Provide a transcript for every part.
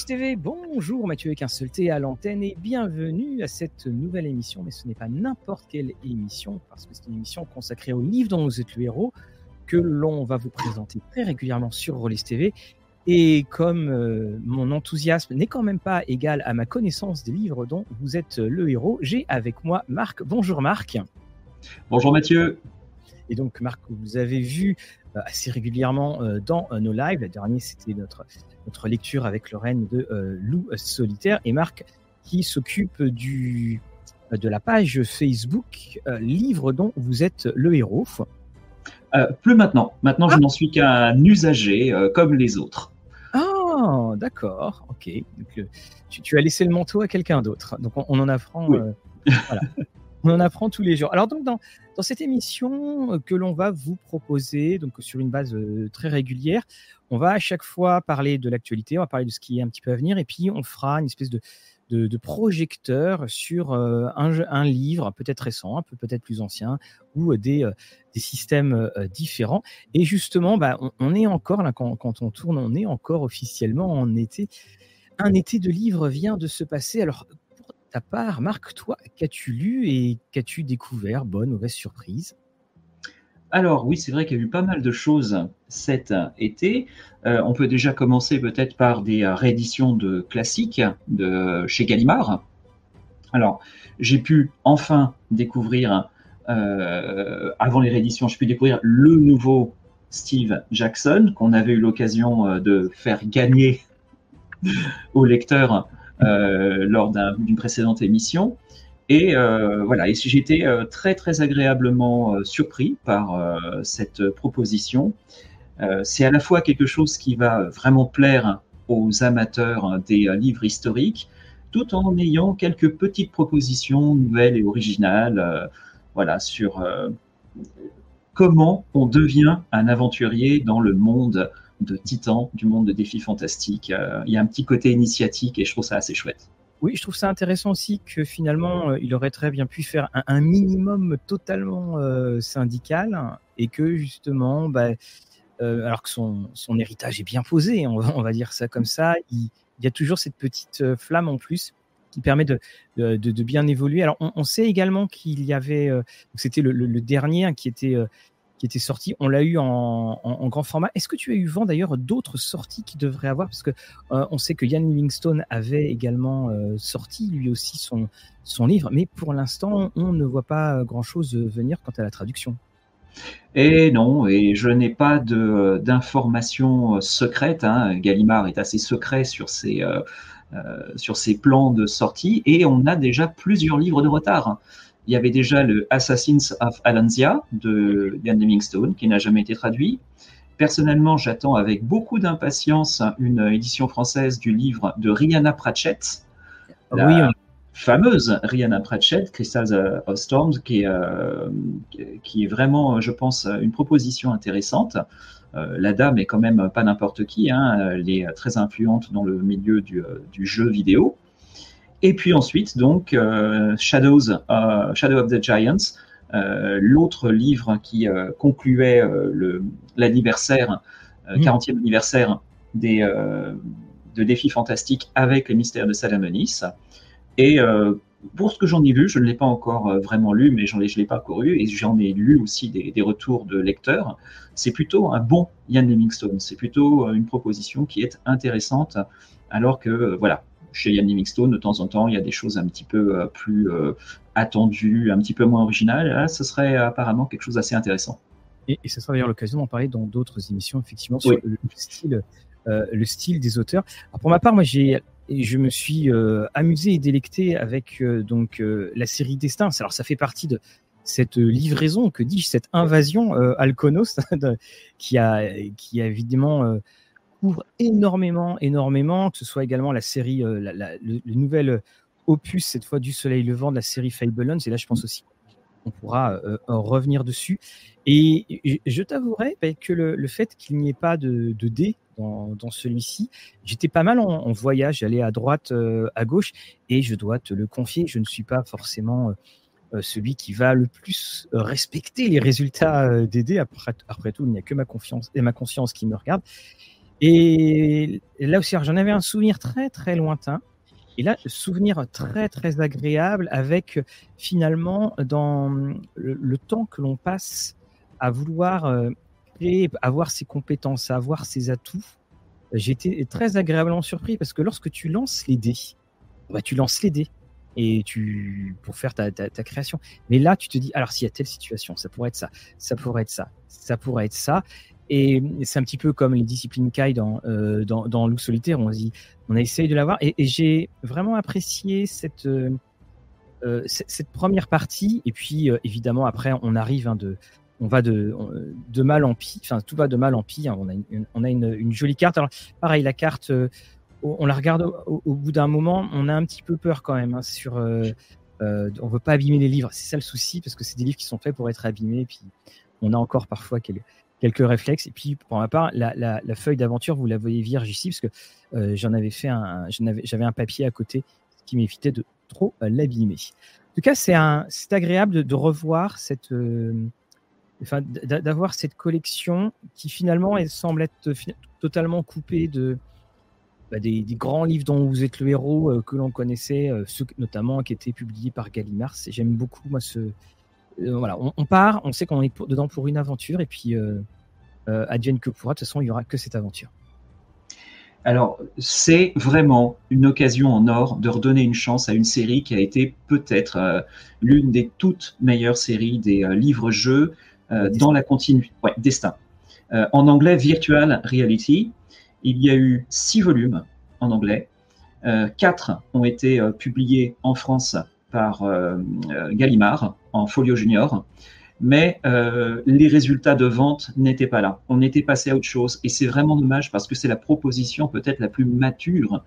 Police TV, bonjour Mathieu avec un seul T à l'antenne et bienvenue à cette nouvelle émission. Mais ce n'est pas n'importe quelle émission parce que c'est une émission consacrée au livre dont vous êtes le héros que l'on va vous présenter très régulièrement sur Rollis TV. Et comme euh, mon enthousiasme n'est quand même pas égal à ma connaissance des livres dont vous êtes le héros, j'ai avec moi Marc. Bonjour Marc. Bonjour Mathieu. Et donc Marc, vous avez vu euh, assez régulièrement euh, dans nos lives. La dernière, c'était notre, notre lecture avec Lorraine de Loup solitaire et Marc qui s'occupe du de la page Facebook livre dont vous êtes le héros. Euh, plus maintenant. Maintenant, je ah. n'en suis qu'un usager euh, comme les autres. Ah, d'accord. Ok. Euh, tu, as laissé le manteau à quelqu'un d'autre. Donc, on, en apprend. voilà. On en apprend tous les jours. Alors, donc, dans, dans cette émission que l'on va vous proposer, donc sur une base très régulière, on va à chaque fois parler de l'actualité, on va parler de ce qui est un petit peu à venir, et puis on fera une espèce de, de, projecteurs sur euh, un, livre, peut-être récent, un peu peut-être plus ancien, ou des, euh, des systèmes euh, différents. Et justement, bah, on, est encore, là, quand, quand, on tourne, on est encore officiellement en été. Un été de livres vient de se passer. Alors, ta part, Marc, toi, qu'as-tu lu et qu'as-tu découvert? Bonne, mauvaise surprise alors oui, c'est vrai qu'il y a eu pas mal de choses cet été. Euh, on peut déjà commencer peut-être par des euh, rééditions de classiques de chez Gallimard. Alors, j'ai pu enfin découvrir, euh, avant les rééditions, j'ai pu découvrir le nouveau Steve Jackson qu'on avait eu l'occasion de faire gagner au lecteur lors d'une précédente émission. Et euh, voilà, et été euh, très très agréablement euh, surpris par cette proposition. c'est à la fois quelque chose qui va vraiment plaire aux amateurs des livres historiques, tout en ayant quelques petites propositions nouvelles et originales, voilà, sur comment on devient un aventurier dans le monde de Titan, du monde de défis fantastiques. il y a un petit côté initiatique et je trouve ça assez chouette. Oui, je trouve ça intéressant aussi que finalement, euh, il aurait très bien pu faire un, minimum totalement euh, syndical et que justement, bah, euh, alors que son, son, héritage est bien posé, on va, on va dire ça comme ça, il, y a toujours cette petite flamme en plus qui permet de, de, de bien évoluer. Alors, on, on sait également qu'il y avait, c'était le, le, dernier qui était qui était sorti. On l'a eu en, grand format. Est-ce que tu as eu vent d'ailleurs d'autres sorties qui devraient avoir? Parce que euh, on sait que Ian Livingstone avait également euh, sorti lui aussi son, livre, mais pour l'instant, on ne voit pas grand-chose venir quant à la traduction. Et non, et je n'ai pas d'informations secrètes. Hein. Gallimard est assez secret sur ses, euh, sur ses plans de sortie, et on a déjà plusieurs livres de retard. Il y avait déjà le Assassins of Alanzia de Ian Livingstone qui n'a jamais été traduit. Personnellement, j'attends avec beaucoup d'impatience une édition française du livre de Rihanna Pratchett, la oui, fameuse Rihanna Pratchett, Crystals of Storms, qui est, euh, qui est vraiment, je pense, une proposition intéressante. Euh, la dame est quand même pas n'importe qui, hein, elle est très influente dans le milieu du, euh, du jeu vidéo. Et puis ensuite, donc, euh, Shadows, euh, Shadow of the Giants, euh, l'autre livre qui concluait l'anniversaire, 40e mm. anniversaire des, de Défis Fantastiques avec les mystères de Salamonis. Et pour ce que j'en ai vu, je ne l'ai pas encore vraiment lu, mais je ne l'ai pas lu, et j'en ai lu aussi des, des, retours de lecteurs. C'est plutôt un bon Ian Livingstone, c'est plutôt une proposition qui est intéressante, alors que, voilà, chez Yann Livingstone, de temps en temps, il y a des choses un petit peu euh, plus euh, attendues, un petit peu moins originales. Là, ce serait apparemment quelque chose d'assez intéressant. Et, ce sera d'ailleurs l'occasion d'en parler dans d'autres émissions, effectivement, sur le, style, euh, le style des auteurs. pour ma part, moi, j'ai je me suis amusé et délecté avec donc la série Destin. Alors ça fait partie de cette livraison, que dis-je, cette invasion Alconos qui a qui a évidemment couvre énormément, énormément, que ce soit également la série, euh, le, nouvel opus, cette fois du Soleil Levant de la série Fablemans, et là je pense aussi qu'on pourra euh, euh, revenir dessus. Et je t'avouerai bah, que le, fait qu'il n'y ait pas de, de dés dans, celui-ci, j'étais pas mal en, voyage, j'allais à droite, à gauche, et je dois te le confier, je ne suis pas forcément celui qui va le plus respecter les résultats des dés. Après, après tout, il n'y a que ma confiance et ma conscience qui me regarde. Et là aussi, j'en avais un souvenir très très lointain. Et là, souvenir très très agréable avec finalement dans le, temps que l'on passe à vouloir euh, créer, avoir ses compétences, avoir ses atouts. Été très agréablement surpris parce que lorsque tu lances les dés, bah, tu lances les dés et tu pour faire ta, ta, ta, création. Mais là, tu te dis alors s'il y a telle situation, ça pourrait être ça, ça pourrait être ça, ça pourrait être ça. Et c'est un petit peu comme les disciplines Kai dans, euh, dans, solitaire. On, dit, on a essayé de l'avoir. Et, j'ai vraiment apprécié cette, euh, euh cette, première partie. Et puis, euh, évidemment, après, on arrive hein, de. On va de, de mal en pire, enfin tout va de mal en pire. On a une, on a une, jolie carte. Alors, pareil, la carte, on la regarde au, bout d'un moment, on a un petit peu peur quand même hein, sur. On veut pas abîmer les livres, c'est ça le souci parce que c'est des livres qui sont faits pour être abîmés. Puis on a encore parfois quelques, quelques réflexes. Et puis, pour ma part, la, la, feuille d'aventure, vous la voyez vierge ici, parce que euh, j'en avais fait un, j'avais un papier à côté qui m'évitait de trop euh, l'abîmer. En tout cas, c'est agréable de, revoir cette, euh, enfin, d'avoir cette collection qui finalement, elle semble être totalement coupée de, bah, des, des, grands livres dont vous êtes le héros que l'on connaissait, ceux notamment qui étaient publiés par Gallimard. J'aime beaucoup moi ce, voilà, on, part, on sait qu'on est dedans pour une aventure, et puis euh, euh, advienne que pourra, de toute façon, il n'y aura que cette aventure. Alors, c'est vraiment une occasion en or de redonner une chance à une série qui a été peut-être l'une des toutes meilleures séries des livres-jeux dans la continuité. Ouais, Destin. en anglais, Virtual Reality. Il y a eu six volumes en anglais. quatre ont été publiés en France par Gallimard en folio junior, mais euh, les résultats de vente n'étaient pas là. On était passé à autre chose et c'est vraiment dommage parce que c'est la proposition peut-être la plus mature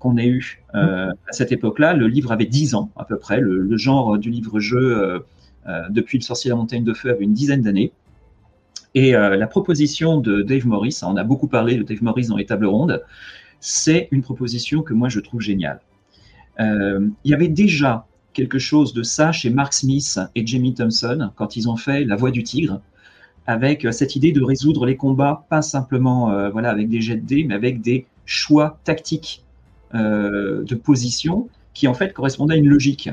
qu'on ait eue euh, à cette époque-là. Le livre avait 10 ans à peu près. Le, genre du livre-jeu euh, depuis Le sorcier de la montagne de feu avait une dizaine d'années. Et la proposition de Dave Morris, on a beaucoup parlé de Dave Morris dans les tables rondes, c'est une proposition que moi je trouve géniale. Il y avait déjà quelque chose de ça chez Mark Smith et Jamie Thompson quand ils ont fait La Voix du Tigre, avec euh, cette idée de résoudre les combats, pas simplement euh, voilà, avec des jets de dés, mais avec des choix tactiques euh, de position qui en fait correspondaient à une logique.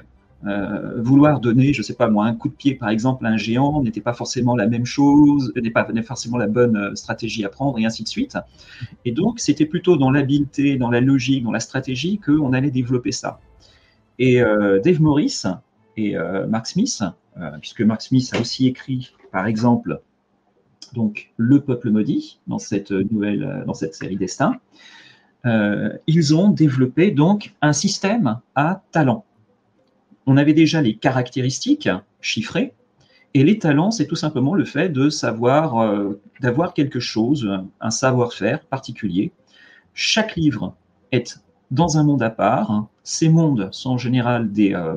Vouloir donner, je sais pas moi, un coup de pied par exemple à un géant n'était pas forcément la même chose, n'est pas forcément la bonne stratégie à prendre et ainsi de suite. Et donc c'était plutôt dans l'habileté, dans la logique, dans la stratégie qu'on allait développer ça. Et euh, Dave Morris et euh, Mark Smith, euh, puisque Mark Smith a aussi écrit, par exemple, donc Le Peuple maudit dans cette nouvelle, dans cette série Destin, ils ont développé donc un système à talents. On avait déjà les caractéristiques chiffrées, et les talents, c'est tout simplement le fait de savoir, d'avoir quelque chose, un savoir-faire particulier. Chaque livre est dans un monde à part. Ces mondes sont en général des euh,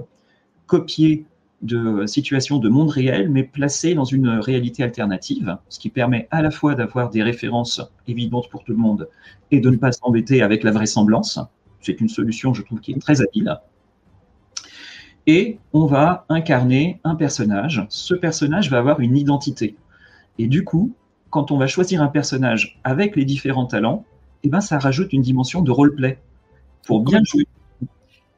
copiés de situations de monde réel, mais placés dans une réalité alternative, ce qui permet à la fois d'avoir des références évidentes pour tout le monde et de ne pas s'embêter avec la vraisemblance. C'est une solution, je trouve, qui est très habile. Et on va incarner un personnage. Ce personnage va avoir une identité. Et du coup, quand on va choisir un personnage avec les différents talents, eh ben, ça rajoute une dimension de roleplay pour bien jouer.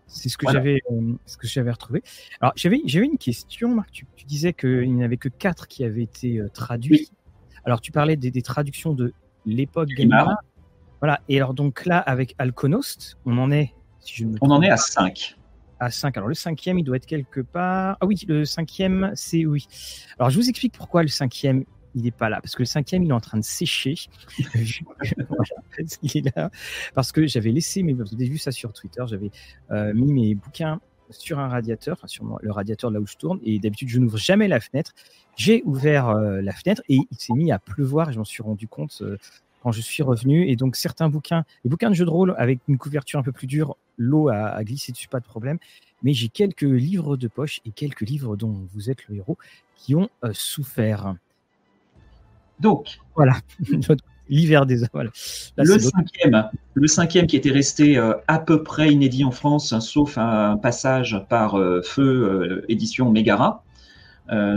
C'est ce que voilà. j'avais, euh, ce que j'avais retrouvé. Alors j'avais, j'avais une question, Marc. Tu, tu disais qu'il n'y avait que quatre qui avaient été euh, traduits. Oui. Alors tu parlais des, des traductions de l'époque Gallimard. Voilà. Et alors donc là, avec Alconost, on en est. Si je on en est à 5 à 5. Alors le cinquième, il doit être quelque part. Ah oui, le cinquième, c'est oui. Alors je vous explique pourquoi le cinquième, il n'est pas là. Parce que le cinquième, il est en train de sécher. il est là. Parce que j'avais laissé, mais vous avez vu ça sur Twitter, j'avais euh, mis mes bouquins sur un radiateur, enfin sur le radiateur là où je tourne, et d'habitude je n'ouvre jamais la fenêtre. J'ai ouvert euh, la fenêtre et il s'est mis à pleuvoir et je m'en suis rendu compte euh, quand je suis revenu. Et donc certains bouquins, les bouquins de jeux de rôle avec une couverture un peu plus dure, l'eau a, a, glissé dessus, pas de problème. Mais j'ai quelques livres de poche et quelques livres dont vous êtes le héros qui ont euh, souffert. Donc, voilà, l'hiver des voilà. Là, le cinquième, le cinquième qui était resté euh, à peu près inédit en France, hein, sauf un passage par euh, Feu édition Mégara,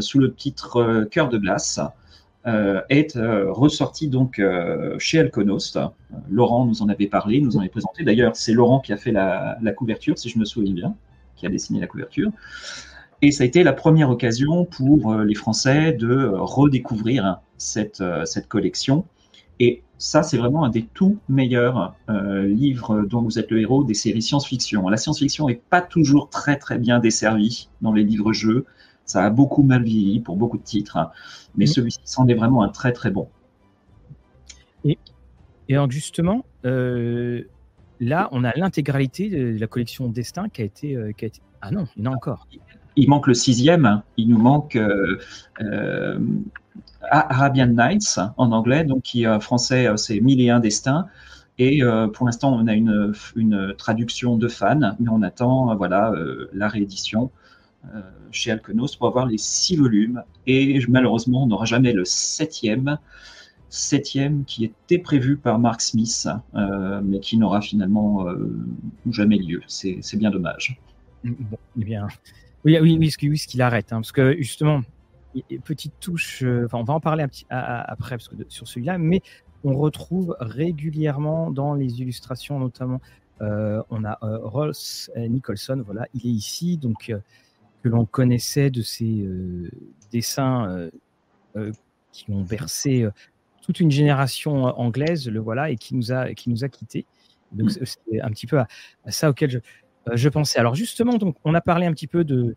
sous le titre Cœur de glace. est ressorti donc chez Alconost. Laurent nous en avait parlé, nous en avait présenté. D'ailleurs, c'est Laurent qui a fait la, la, couverture, si je me souviens bien, qui a dessiné la couverture. Et ça a été la première occasion pour les Français de redécouvrir cette, cette collection. Et ça, c'est vraiment un des tout meilleurs euh, livres dont vous êtes le héros des séries science-fiction. La science-fiction n'est pas toujours très très bien desservie dans les livres-jeux. Ça a beaucoup mal vieilli pour beaucoup de titres, hein. mais celui-ci c'en est vraiment un très très bon. Et, et donc justement, euh, là, on a l'intégralité de la collection Destin qui a été, euh, qui a été... Ah non, il y en a encore. Il manque le sixième. Il nous manque Arabian Nights en anglais, donc qui en français euh, c'est Mille et un destins. Et euh, pour l'instant, on a une, traduction de fans, mais on attend euh, voilà la réédition chez Alkenos pour avoir les six volumes. Et malheureusement, on n'aura jamais le septième, septième qui était prévu par Mark Smith, mais qui n'aura finalement jamais lieu. C'est bien dommage. Bon, eh bien, oui, oui, oui, ce qu'il arrête, hein, parce que justement, petite touche, euh, enfin, on va en parler un petit, après parce que sur celui-là, mais on retrouve régulièrement dans les illustrations, notamment, euh, on a euh, Ross Nicholson, voilà, il est ici, donc que l'on connaissait de ses dessins qui ont bercé toute une génération anglaise, le voilà, et qui nous a, qui nous a quittés. Donc mm. c'est un petit peu à, ça auquel je, je pensais. Alors justement, donc on a parlé un petit peu de,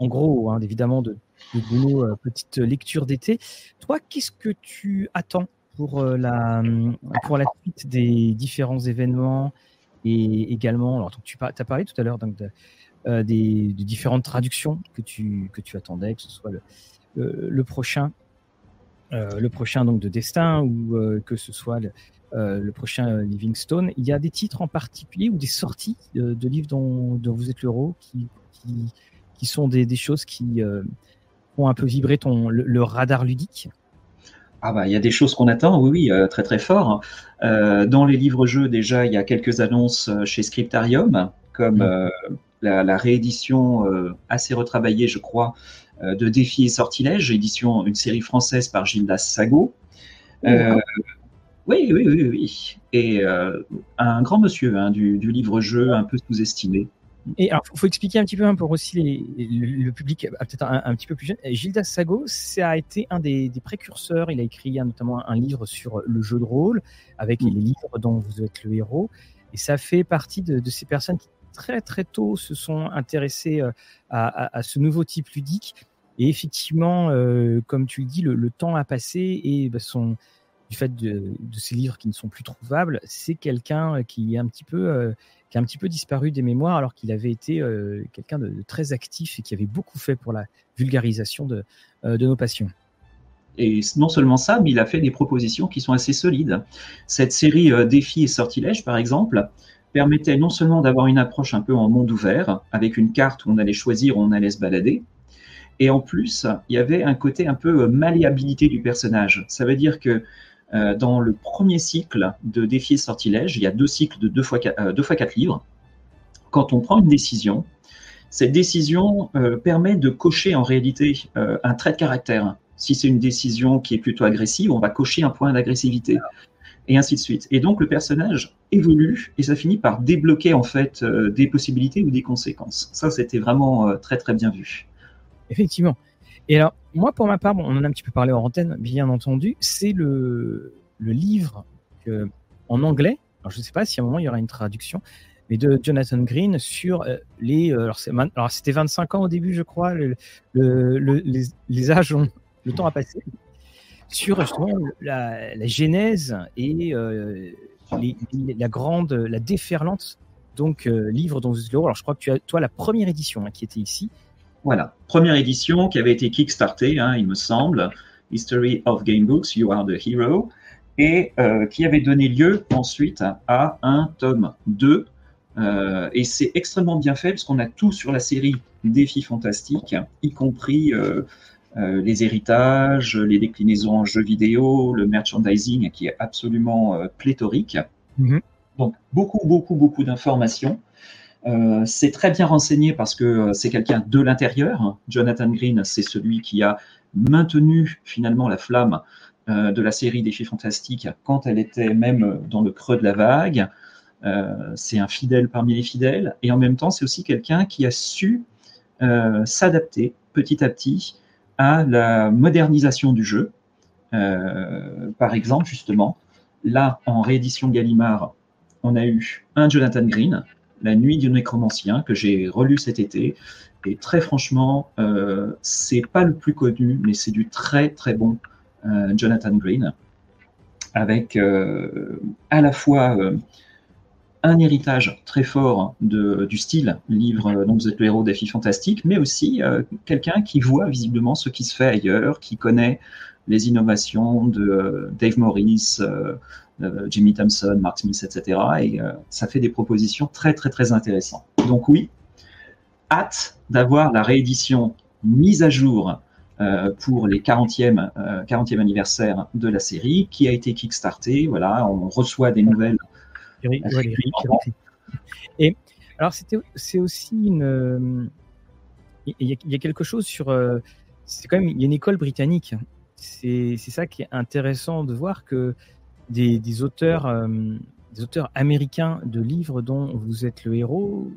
en gros, hein, évidemment, de, de euh, petites lectures d'été. Toi, qu'est-ce que tu attends pour, euh, la, pour la suite des différents événements et également, alors tu as parlé tout à l'heure donc, euh, des, différentes traductions que tu, que tu attendais, que ce soit le, prochain, le prochain donc de Destin ou que ce soit le, prochain Livingstone. Il y a des titres en particulier ou des sorties de, livres dont, dont, vous êtes l'euro qui, qui, qui, sont des, des choses qui, un peu vibrer ton, le, radar ludique? Ah bah il y a des choses qu'on attend, oui oui, euh, très très fort. Euh, dans les livres-jeux déjà, il y a quelques annonces euh, chez Scriptarium, comme mm. la, réédition assez retravaillée, je crois, de Défi et Sortilège, édition une série française par Gildas Sago. Oui, oui, oui, oui, Et un grand monsieur hein, du livre-jeu, un peu sous-estimé. Et alors, il faut expliquer un petit peu hein, pour aussi le, public euh, peut-être un, petit peu plus jeune. Gildas Sago, ça a été un des, précurseurs. Il a écrit notamment un livre sur le jeu de rôle, avec les livres dont vous êtes le héros. Et ça fait partie de, ces personnes qui très très tôt se sont intéressées euh, à, ce nouveau type ludique. Et effectivement, euh, comme tu le dis, le, temps a passé et bah, son, du fait de, ces livres qui ne sont plus trouvables, c'est quelqu'un qui est un petit peu qui a un petit peu disparu des mémoires alors qu'il avait été euh, quelqu'un de, très actif et qui avait beaucoup fait pour la vulgarisation de, euh, de nos passions. Et non seulement ça, mais il a fait des propositions qui sont assez solides. Cette série euh, Défis et Sortilèges, par exemple, permettait non seulement d'avoir une approche un peu en monde ouvert, avec une carte où on allait choisir, où on allait se balader, et en plus, il y avait un côté un peu malléabilité du personnage. Ça veut dire que euh, dans le premier cycle de défi et sortilège, il y a deux cycles de deux fois, quatre, euh, fois quatre livres. Quand on prend une décision, cette décision euh, permet de cocher en réalité un trait de caractère. Si c'est une décision qui est plutôt agressive, on va cocher un point d'agressivité et ainsi de suite. Et donc le personnage évolue et ça finit par débloquer en fait des possibilités ou des conséquences. Ça, c'était vraiment très très bien vu. Effectivement. Et alors, moi, pour ma part, on en a un petit peu parlé en antenne, bien entendu, c'est le, livre en anglais. Alors, je ne sais pas si à un moment il y aura une traduction, mais de Jonathan Green sur euh, les. Euh, alors, c'était 25 ans au début, je crois. Le, les, âges ont. Le temps a passé. Sur justement la, la genèse et euh, la grande. La déferlante donc livre dont vous Alors, je crois que tu as, toi, la première édition hein, qui était ici, voilà, première édition qui avait été kickstartée, hein, il me semble, History of Game Books, You Are the Hero, et euh, qui avait donné lieu ensuite à un tome 2. Euh, et c'est extrêmement bien fait parce qu'on a tout sur la série Défis Fantastiques, y compris euh, les héritages, les déclinaisons en jeux vidéo, le merchandising qui est absolument pléthorique. Mm-hmm. Donc beaucoup, beaucoup, beaucoup d'informations. Euh, c'est très bien renseigné parce que euh, c'est quelqu'un de l'intérieur. Jonathan Green, c'est celui qui a maintenu finalement la flamme de la série Défis Fantastiques quand elle était même dans le creux de la vague. c'est un fidèle parmi les fidèles, et en même temps, c'est aussi quelqu'un qui a su s'adapter petit à petit à la modernisation du jeu. par exemple, justement, là, en réédition Gallimard, on a eu un Jonathan Green, La Nuit du Nécromancien, que j'ai relu cet été. Et très franchement, euh, c'est pas le plus connu, mais c'est du très très bon euh, Jonathan Green, avec euh, à la fois euh, un héritage très fort de, du style livre dont vous êtes le héros des filles fantastiques, mais aussi quelqu'un qui voit visiblement ce qui se fait ailleurs, qui connaît les innovations de Dave Morris, Jimmy Thompson, Mark Smith, etc. Et euh, ça fait des propositions très, très, très intéressantes. Donc oui, hâte d'avoir la réédition mise à jour euh, pour les 40e, 40e anniversaire de la série, qui a été kickstarté. Voilà, on reçoit des nouvelles. Et alors, c'est aussi une. Il y, a, quelque chose sur. c'est quand même. Il y a une école britannique. C'est ça qui est intéressant de voir que des, auteurs, euh, des auteurs américains de livres dont vous êtes le héros.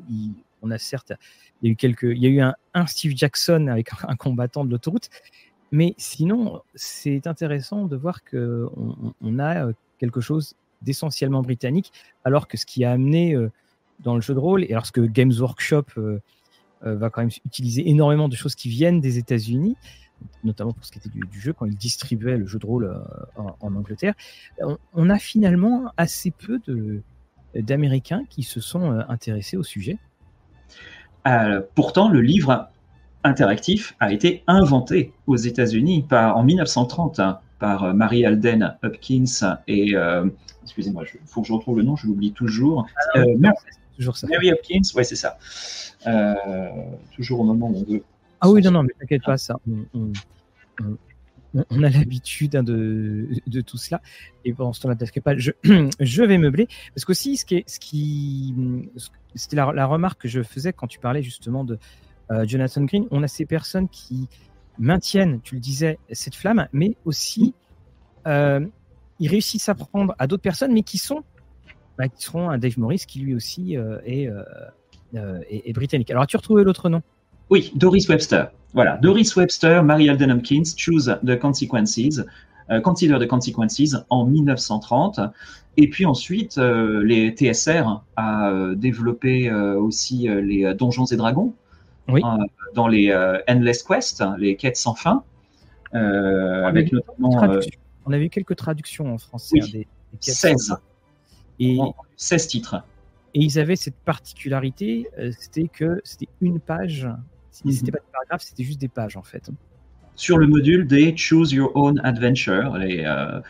on a certes, il y a eu quelques, il y a eu un, Steve Jackson avec un combattant de l'autoroute, mais sinon, c'est intéressant de voir que on, a euh, quelque chose d'essentiellement britannique, alors que ce qui a amené euh, dans le jeu de rôle, et alors que Games Workshop va quand même utiliser énormément de choses qui viennent des États-Unis, notamment pour ce qui était du, jeu, quand il distribuait le jeu de rôle euh, en, Angleterre, on, a finalement assez peu d'Américains qui se sont euh, intéressés au sujet. Euh, pourtant, le livre interactif a été inventé aux États-Unis en 1930 hein, par Mary Alden Hopkins et excusez-moi, il faut que je retrouve le nom, je l'oublie toujours. Ah toujours ça. Mary Hopkins, ouais, c'est ça. toujours au moment où on veut ah oui, non, non, mais t'inquiète pas, ça. On, a l'habitude hein, de, de, tout cela. Et pendant ce temps-là, pas, je, je vais meubler. Parce qu'aussi, ce qui, ce qui, c'était la, remarque que je faisais quand tu parlais justement de euh, Jonathan Green. On a ces personnes qui maintiennent, tu le disais, cette flamme, mais aussi euh, ils réussissent à prendre à d'autres personnes, mais qui sont, bah, qui seront un Dave Morris qui lui aussi euh, est, est, est, britannique. Alors, as-tu retrouvé l'autre nom? Oui, Doris Webster. Voilà, Doris Webster, Mary Alden Hopkins, Choose the Consequences, euh, Consider the Consequences en 1930. Et puis ensuite, euh, les TSR a euh, développé aussi les Donjons et Dragons dans les Endless Quest, les quêtes sans fin, avec notamment. On avait eu quelques traductions en français. Hein, des, 16. Et 16 titres. Et ils avaient cette particularité, c'était que c'était une page c'était pas des paragraphes, c'était juste des pages en fait. Sur le module des Choose Your Own Adventure les, euh,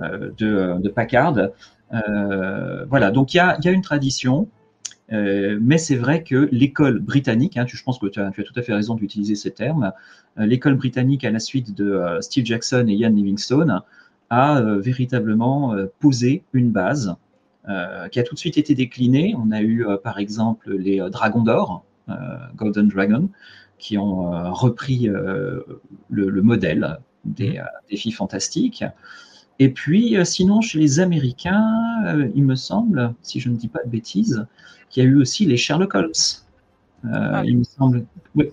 euh, de, de, Packard. Euh, voilà, donc il y a, y a, une tradition, mais c'est vrai que l'école britannique, hein, je pense que tu as, tu as, tout à fait raison d'utiliser ces termes, l'école britannique à la suite de Steve Jackson et Ian Livingstone a véritablement posé une base qui a tout de suite été déclinée. On a eu par exemple les Dragons d'Or, Golden Dragon, qui ont euh, repris euh, le, modèle des, mhm. des, filles fantastiques. Et puis, sinon, chez les Américains, il me semble, si je ne dis pas de bêtises, qu'il y a eu aussi les Sherlock Holmes. Ah il me semble, oui.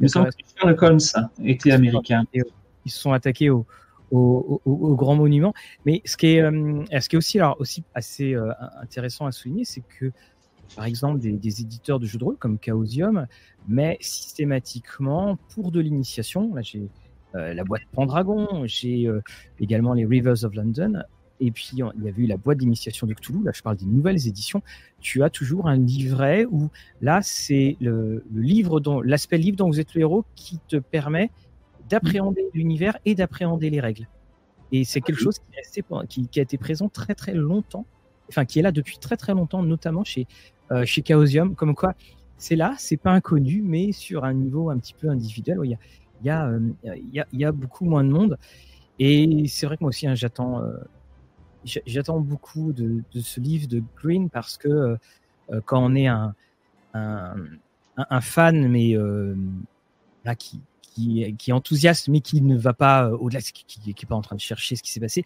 que Sherlock Holmes était américain. Ils se sont attaqués au, au, au, grand monument. Mais ce qui est, ce qui est aussi, alors, aussi assez intéressant à souligner, c'est que par exemple des, éditeurs de jeux de rôle comme Chaosium, mais systématiquement pour de l'initiation. Là, j'ai euh, la boîte Pendragon, j'ai euh, également les Rivers of London, et puis il y avait eu la boîte d'initiation de Cthulhu. Là, je parle des nouvelles éditions. Tu as toujours un livret où là, c'est le, livre dont l'aspect livre dont vous êtes le héros qui te permet d'appréhender l'univers et d'appréhender les règles. Et c'est quelque chose qui, qui, qui, a été présent très très longtemps, enfin qui est là depuis très très longtemps, notamment chez euh, chez Chaosium, comme quoi c'est là, c'est pas inconnu, mais sur un niveau un petit peu individuel, il y a, il y a, euh, il y a, il y a beaucoup moins de monde. Et c'est vrai que moi aussi, hein, j'attends, euh, j'attends beaucoup de, ce livre de Green parce que quand on est un, un, un fan, mais là, qui, qui, qui est enthousiaste, mais qui ne va pas au-delà, qui n'est pas en train de chercher ce qui s'est passé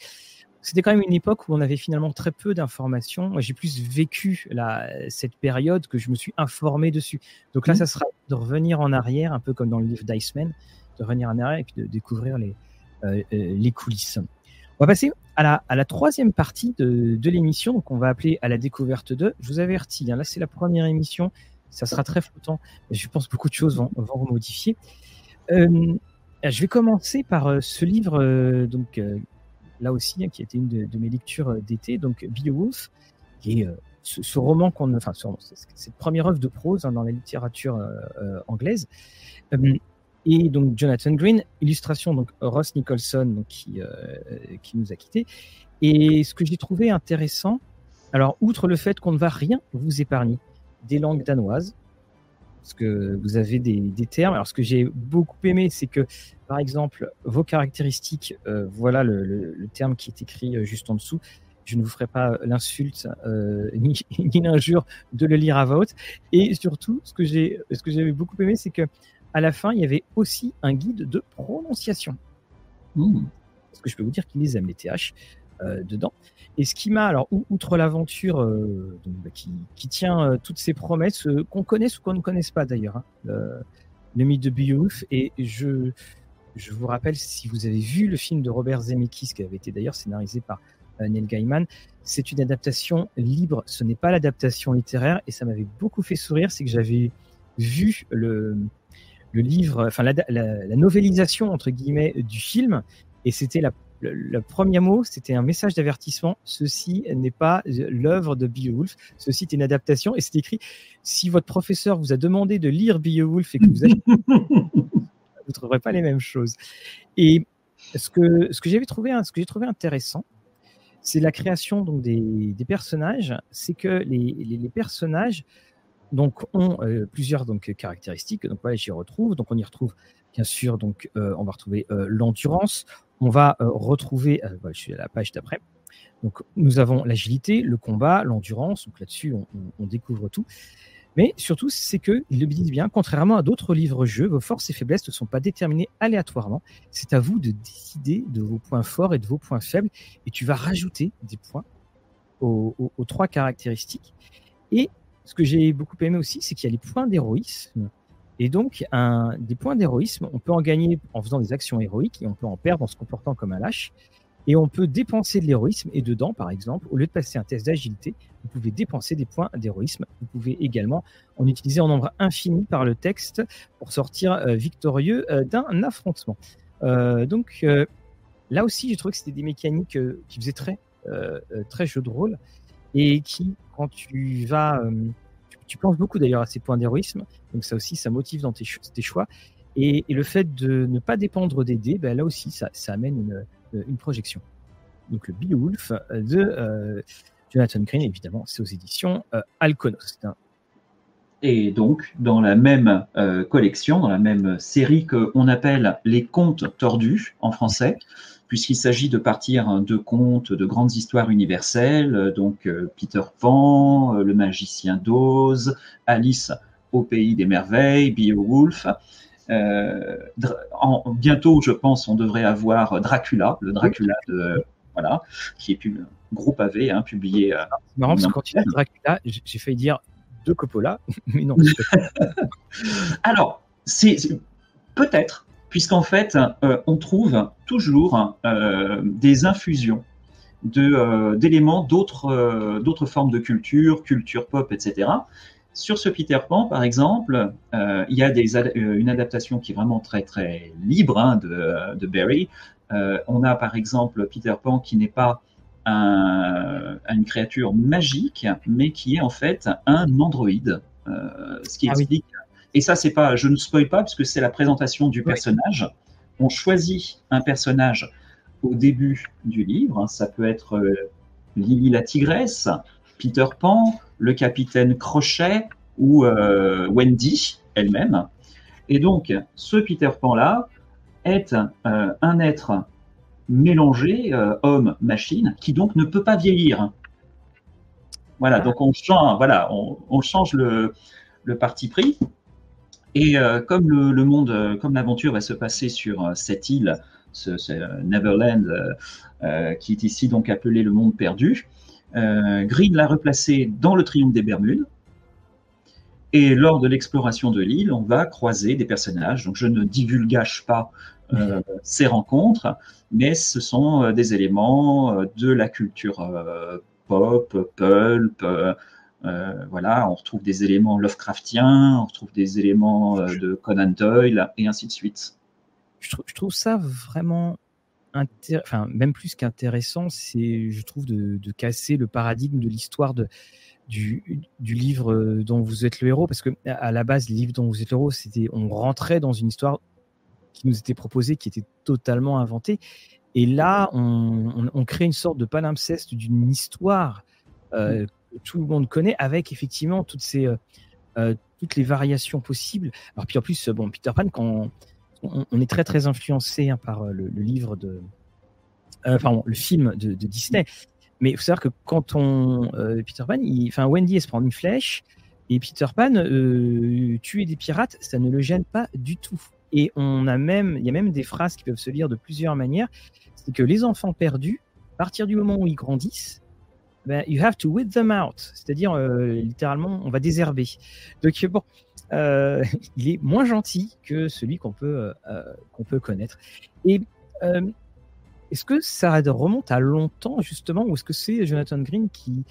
c'était quand même une époque où on avait finalement très peu d'informations. Moi, j'ai plus vécu la, cette période que je me suis informé dessus. Donc là, mmh. ça sera de revenir en arrière, un peu comme dans le livre d'Iceman, de revenir en arrière et puis de découvrir les, euh, euh, les coulisses. On va passer à la, à la troisième partie de, de l'émission, donc on va appeler à la découverte de. Je vous avertis, hein, là c'est la première émission, ça sera très flottant. Je pense beaucoup de choses vont, vont remodifier. Euh, je vais commencer par ce livre donc là aussi, hein, qui était une de, mes lectures euh, d'été, donc Beowulf, qui est euh, ce, roman qu'on, enfin, cette première œuvre de prose hein, dans la littérature euh, anglaise. et donc Jonathan Green, illustration donc Ross Nicholson qui, qui nous a quittés. Et ce que j'ai trouvé intéressant, alors outre le fait qu'on ne va rien vous épargner, des langues danoises, parce que vous avez des, des termes. Alors ce que j'ai beaucoup aimé, c'est que par exemple, vos caractéristiques, euh, voilà le, terme qui est écrit euh, juste en dessous. Je ne vous ferai pas l'insulte euh, ni, l'injure de le lire à voix haute. Et surtout, ce que j'ai, ce que j'avais beaucoup aimé, c'est que à la fin, il y avait aussi un guide de prononciation. Mmh. Parce que je peux vous dire qu'ils les aiment les TH dedans. Et ce qui m'a, alors, outre l'aventure bah, qui, tient toutes ces promesses qu'on connaisse ou qu'on ne connaisse pas d'ailleurs, hein, le mythe de Beowulf, et je, je vous rappelle, si vous avez vu le film de Robert Zemeckis, qui avait été d'ailleurs scénarisé par euh, Neil Gaiman, c'est une adaptation libre, ce n'est pas l'adaptation littéraire, et ça m'avait beaucoup fait sourire, c'est que j'avais vu le, le livre, enfin la, la, novélisation entre guillemets du film, et c'était la, le, premier mot, c'était un message d'avertissement. Ceci n'est pas l'œuvre de Beowulf, ceci est une adaptation, et c'est écrit si votre professeur vous a demandé de lire Beowulf et que vous avez vous ne trouverez pas les mêmes choses. Et ce que, ce que j'avais trouvé, ce que j'ai trouvé intéressant, c'est la création donc des, des personnages. C'est que les, les, personnages donc ont euh, plusieurs donc caractéristiques. Donc voilà, j'y retrouve. Donc on y retrouve bien sûr donc euh, on va retrouver euh, l'endurance. On va retrouver, voilà, je suis à la page d'après. Donc nous avons l'agilité, le combat, l'endurance. Donc là-dessus on, découvre tout. Mais surtout, c'est qu'ils le disent bien, contrairement à d'autres livres-jeux, vos forces et faiblesses ne sont pas déterminées aléatoirement. C'est à vous de décider de vos points forts et de vos points faibles. Et tu vas rajouter des points aux, trois caractéristiques. Et ce que j'ai beaucoup aimé aussi, c'est qu'il y a les points d'héroïsme. Et donc, des points d'héroïsme, on peut en gagner en faisant des actions héroïques et on peut en perdre en se comportant comme un lâche. Et on peut dépenser de l'héroïsme. Et dedans, par exemple, au lieu de passer un test d'agilité, vous pouvez dépenser des points d'héroïsme. Vous pouvez également en utiliser en nombre infini par le texte pour sortir euh, victorieux euh, d'un affrontement. Euh, donc là aussi, j'ai trouvé que c'était des mécaniques qui faisaient très jeu de rôle et qui, quand tu vas, tu, penses beaucoup d'ailleurs à ces points d'héroïsme. Donc ça aussi, ça motive dans tes, choix. Et, le fait de ne pas dépendre des dés, ben là aussi, ça, amène une, euh, une projection. Donc le Beowulf euh, de euh, Jonathan Green, évidemment, c'est aux éditions Alconos. Et donc, dans la même collection, dans la même série qu'on appelle les contes tordus en français, puisqu'il s'agit de partir de contes, de grandes histoires universelles, donc Peter Pan, le magicien d'Oz, Alice au pays des merveilles, Beowulf, euh, en, bientôt, je pense, on devrait avoir Dracula, le Dracula de voilà, qui est pub, groupe AV, hein, publié. Euh, c'est marrant parce que quand tu dis Dracula, j'ai failli dire de Coppola, mais non. Alors, c'est peut-être, puisqu'en fait, euh, on trouve toujours des infusions d'éléments d'autres d'autres formes de culture, culture pop, etc. Sur ce Peter Pan, par exemple, euh, il y a des, euh, une adaptation qui est vraiment très très libre hein, de, de, Barry. Euh, on a par exemple Peter Pan qui n'est pas un, une créature magique, mais qui est en fait un androïde. ce qui ah explique. Et ça, c'est pas, je ne spoil pas puisque c'est la présentation du personnage. On choisit un personnage au début du livre. Ça peut être Lily la tigresse, Peter Pan, le capitaine Crochet ou euh, Wendy elle-même. Et donc, ce Peter Pan-là est euh, un être mélangé, euh, homme-machine, qui donc ne peut pas vieillir. Voilà, donc on change, voilà, on, change le, le, parti pris. Et comme le, monde, comme l'aventure va se passer sur cette île, ce, Neverland, qui est ici donc appelé le monde perdu, Green l'a replacé dans le triangle des Bermudes. Et lors de l'exploration de l'île, on va croiser des personnages. Donc je ne divulgage pas euh, ces rencontres, mais ce sont euh, des éléments euh, de la culture pop, pulp. Voilà, on retrouve des éléments Lovecraftiens, on retrouve des éléments de Conan Doyle et ainsi de suite. Je, trouve ça vraiment enfin même plus qu'intéressant, c'est je trouve de, casser le paradigme de l'histoire du, du, livre dont vous êtes le héros, parce que à la base, le livre dont vous êtes le héros, c'était on rentrait dans une histoire qui nous était proposé, qui était totalement inventé. Et là, on, crée une sorte de palimpseste d'une histoire euh, tout le monde connaît, avec effectivement toutes ces euh, euh, toutes les variations possibles. Alors puis en plus, bon, Peter Pan, quand on, est très très influencé hein, par le, livre de, le film de, Disney. Mais il faut savoir que quand on Peter Pan, enfin Wendy elle se prend une flèche et Peter Pan tuer des pirates, ça ne le gêne pas du tout. Et on a même, il y a même des phrases qui peuvent se lire de plusieurs manières. C'est que les enfants perdus, à partir du moment où ils grandissent, ben, you have to weed them out. C'est-à-dire, euh, littéralement, on va désherber. Donc, bon, euh, il est moins gentil que celui qu'on peut, euh, qu'on peut connaître. Et est-ce que ça remonte à longtemps, justement, ou est-ce que c'est Jonathan Green qui,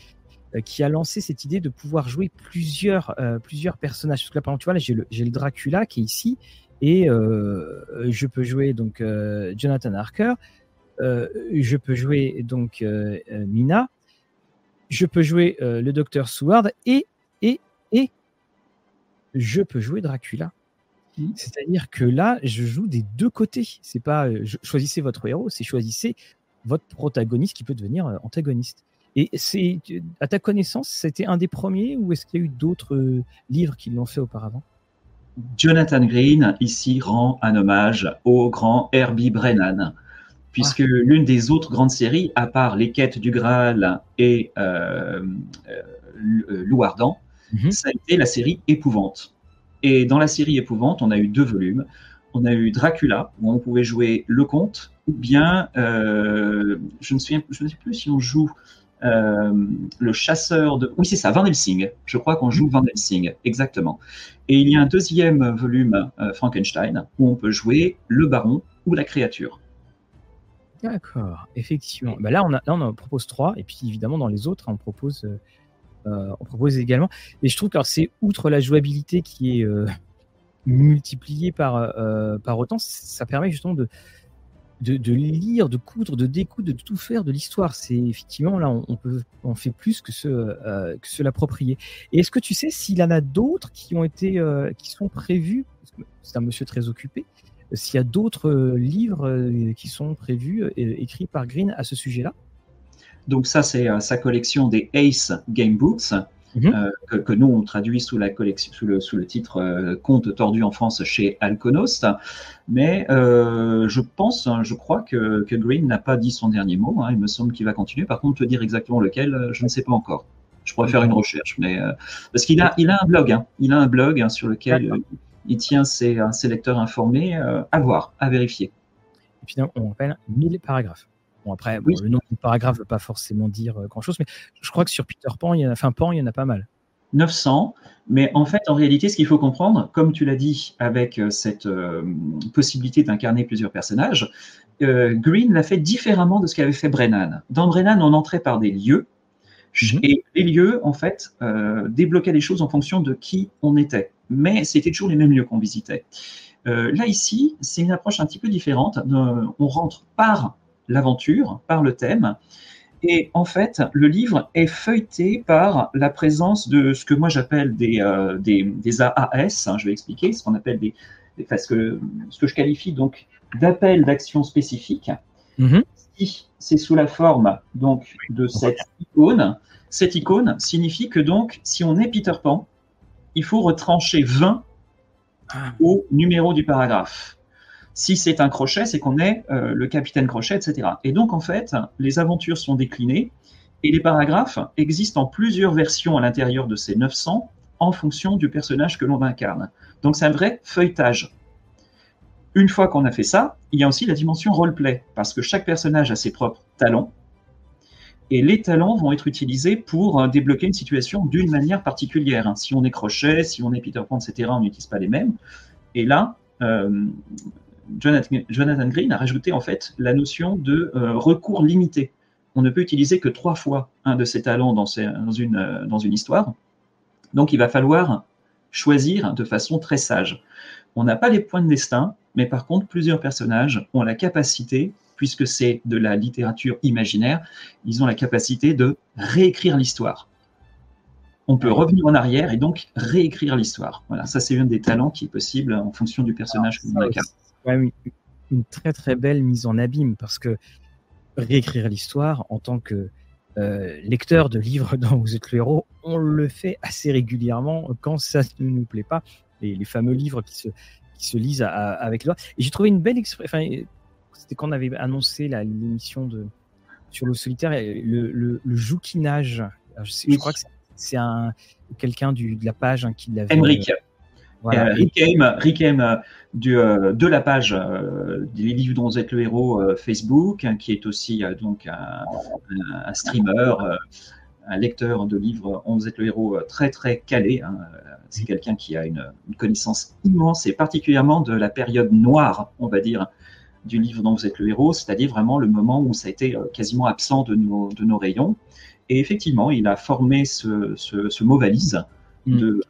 qui a lancé cette idée de pouvoir jouer plusieurs, plusieurs personnages? Parce que là, par exemple, tu vois, j'ai le, le, Dracula qui est ici, et je peux jouer donc Jonathan Harker, je peux jouer donc Mina, je peux jouer le docteur Seward et, et, et je peux jouer Dracula. Mmh. C'est-à-dire que là, je joue des deux côtés. C'est pas choisissez votre héros, c'est choisissez votre protagoniste qui peut devenir antagoniste. Et c'est à ta connaissance, c'était un des premiers ou est-ce qu'il y a eu d'autres livres qui l'ont fait auparavant? Jonathan Green, ici, rend un hommage au grand Herbie Brennan, puisque l'une des autres grandes séries, à part Les Quêtes du Graal et euh, euh mhm. ça a été la série Épouvante. Et dans la série Épouvante, on a eu deux volumes. On a eu Dracula, où on pouvait jouer le comte, ou bien, euh, je, ne sais, je ne sais plus si on joue euh, le chasseur de... Oui, c'est ça, Van Helsing. Je crois qu'on joue Van Helsing, exactement. Et il y a un deuxième volume, euh, Frankenstein, où on peut jouer le baron ou la créature. D'accord, effectivement. Bah là, on, a, là, on en propose trois, et puis évidemment, dans les autres, on propose, euh, on propose également. Et je trouve que c'est outre la jouabilité qui est multipliée par, par autant, ça permet justement de, de, lire, de coudre, de découdre, de tout faire de l'histoire. C'est effectivement là, on, peut, on fait plus que se, euh, que se l'approprier. Et est-ce que tu sais s'il y en a d'autres qui ont été, euh, qui sont prévus? C'est un monsieur très occupé. S'il y a d'autres euh, livres qui sont prévus, écrits par Green à ce sujet-là Donc ça, c'est sa collection des Ace Game Books. Mhm. Euh, que, nous on traduit sous la collection, sous le, sous le titre euh, Conte tordu en France chez Alconost. Mais euh, je pense, hein, je crois que, que Green n'a pas dit son dernier mot. Hein. il me semble qu'il va continuer. Par contre, te dire exactement lequel, je ne sais pas encore. Je pourrais faire une recherche, mais parce qu'il a, il a un blog, hein. il a un blog sur lequel il tient ses, ses lecteurs informés. à voir, à vérifier. Et puis on rappelle 1000 paragraphes. Bon, après, le nom du paragraphe ne veut pas forcément dire euh, grand-chose, mais je crois que sur Peter Pan, il y en a, enfin, Pan, il y en a pas mal. 900, mais en fait, en réalité, ce qu'il faut comprendre, comme tu l'as dit, avec euh, cette euh, possibilité d'incarner plusieurs personnages, Green l'a fait différemment de ce qu'avait fait Brennan. Dans Brennan, on entrait par des lieux, mhm. et les lieux, en fait, débloquaient les choses en fonction de qui on était. Mais c'était toujours les mêmes lieux qu'on visitait. là, ici, c'est une approche un petit peu différente. on rentre par l'aventure, par le thème. Et en fait, le livre est feuilleté par la présence de ce que moi j'appelle des, euh, des, AAS, hein, je vais expliquer, ce qu'on appelle des, parce que, ce que je qualifie donc d'appels d'action spécifiques. Mm-hmm. Si c'est sous la forme donc de cette icône, cette icône signifie que donc si on est Peter Pan, il faut retrancher 20 ah. au numéro du paragraphe. Si c'est un crochet, c'est qu'on est euh, le capitaine crochet, etc. Et donc, en fait, les aventures sont déclinées et les paragraphes existent en plusieurs versions à l'intérieur de ces 900 en fonction du personnage que l'on incarne. Donc c'est un vrai feuilletage. Une fois qu'on a fait ça, il y a aussi la dimension roleplay, parce que chaque personnage a ses propres talents, et les talents vont être utilisés pour euh, débloquer une situation d'une manière particulière. Hein. Si on est Crochet, si on est Peter Pan, etc., on n'utilise pas les mêmes. Et là, euh, Jonathan, Green a rajouté en fait la notion de euh, recours limité. On ne peut utiliser que trois fois un de ces talents dans, une, dans une histoire. Donc il va falloir choisir de façon très sage. On n'a pas les points de destin, mais par contre, plusieurs personnages ont la capacité puisque c'est de la littérature imaginaire, ils ont la capacité de réécrire l'histoire. On peut revenir en arrière et donc réécrire l'histoire. Voilà, ça c'est un des talents qui est possible en fonction du personnage que C'est quand même une très très belle mise en abîme parce que réécrire l'histoire en tant que euh, lecteur de livres dont vous êtes le héros, on le fait assez régulièrement quand ça ne nous plaît pas. Les, fameux livres qui se, qui se lisent avec le Et j'ai trouvé une belle expression, c'était quand on avait annoncé l'émission de sur le solitaire, le, le, le jouquinage. je, crois que c'est un quelqu'un de la page hein, qui l'avait. Henrik. Euh, voilà. Rick Aim, euh, du, euh, de la page des livres dont vous êtes le héros Facebook, hein, qui est aussi donc un, un, streamer, un lecteur de livres dont vous êtes le héros très très calé. Hein. C'est quelqu'un qui a une, une, connaissance immense et particulièrement de la période noire, on va dire, du livre dont vous êtes le héros, c'est-à-dire vraiment le moment où ça a été euh, quasiment absent de nos, de nos rayons. Et effectivement, il a formé ce, ce, mot valise mm. de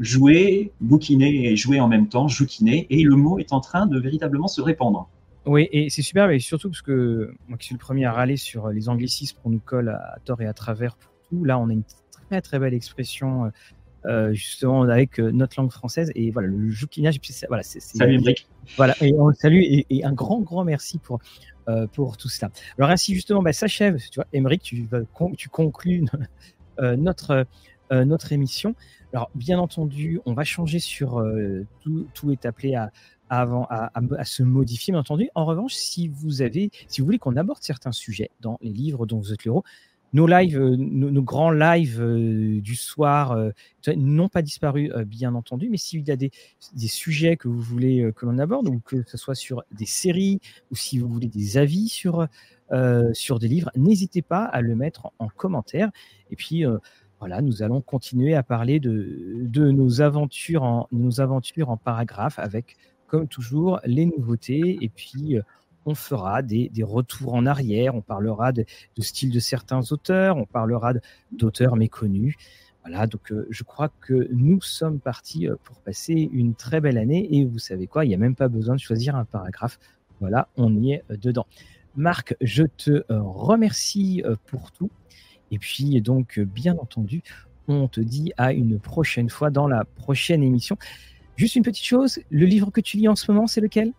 jouer, bouquiner et jouer en même temps, jouquiner, et le mot est en train de véritablement se répandre. Oui, et c'est super, mais surtout parce que moi qui suis le premier à râler sur les anglicismes qu'on nous colle à, tort et à travers pour tout, là on a une très très belle expression euh, euh, justement avec euh, notre langue française. Et voilà, le jouquinage. Voilà, c'est, salut Emric. Voilà, et on salue et, un grand, grand merci pour, euh, pour tout cela. Alors ainsi justement, bah, s'achève, tu vois, Emric, tu, tu conclus notre, notre émission. Alors bien entendu, on va changer sur tout, tout est appelé à, avant à, à, se modifier, bien entendu. En revanche, si vous avez, si vous voulez qu'on aborde certains sujets dans les livres dont vous êtes l'héros, nos lives, euh, nos, grands lives euh, du soir euh, n'ont pas disparu, bien entendu, mais s'il y a des, sujets que vous voulez que l'on aborde, ou que ce soit sur des séries, ou si vous voulez des avis sur, des livres, n'hésitez pas à le mettre en, commentaire. Et puis, voilà, nous allons continuer à parler de, de nos, aventures en, nos aventures en paragraphe avec, comme toujours, les nouveautés et puis on fera des, retours en arrière, on parlera de, style de certains auteurs, on parlera d'auteurs méconnus. Voilà, donc euh, je crois que nous sommes partis euh, pour passer une très belle année et vous savez quoi, il n'y a même pas besoin de choisir un paragraphe. Voilà, on y est euh, dedans. Marc, je te remercie pour tout. Et puis donc, bien entendu, on te dit à une prochaine fois dans la prochaine émission. Juste une petite chose, le livre que tu lis en ce moment, c'est lequel?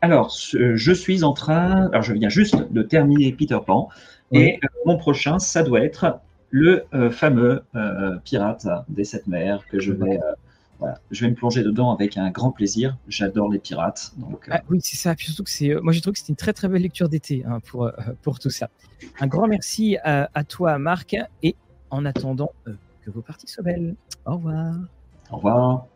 Alors, je suis en train, alors je viens juste de terminer Peter Pan, et euh, mon prochain, ça doit être le euh, fameux euh, Pirate des Sept Mers que je vais, voilà, je vais me plonger dedans avec un grand plaisir. J'adore les pirates. Donc, ah, oui, c'est ça. Puis surtout que c'est, moi, j'ai trouvé que c'était une très très belle lecture d'été hein, pour pour tout ça. Un grand merci à, à toi, Marc, et en attendant que vos parties soient belles. Au revoir. Au revoir.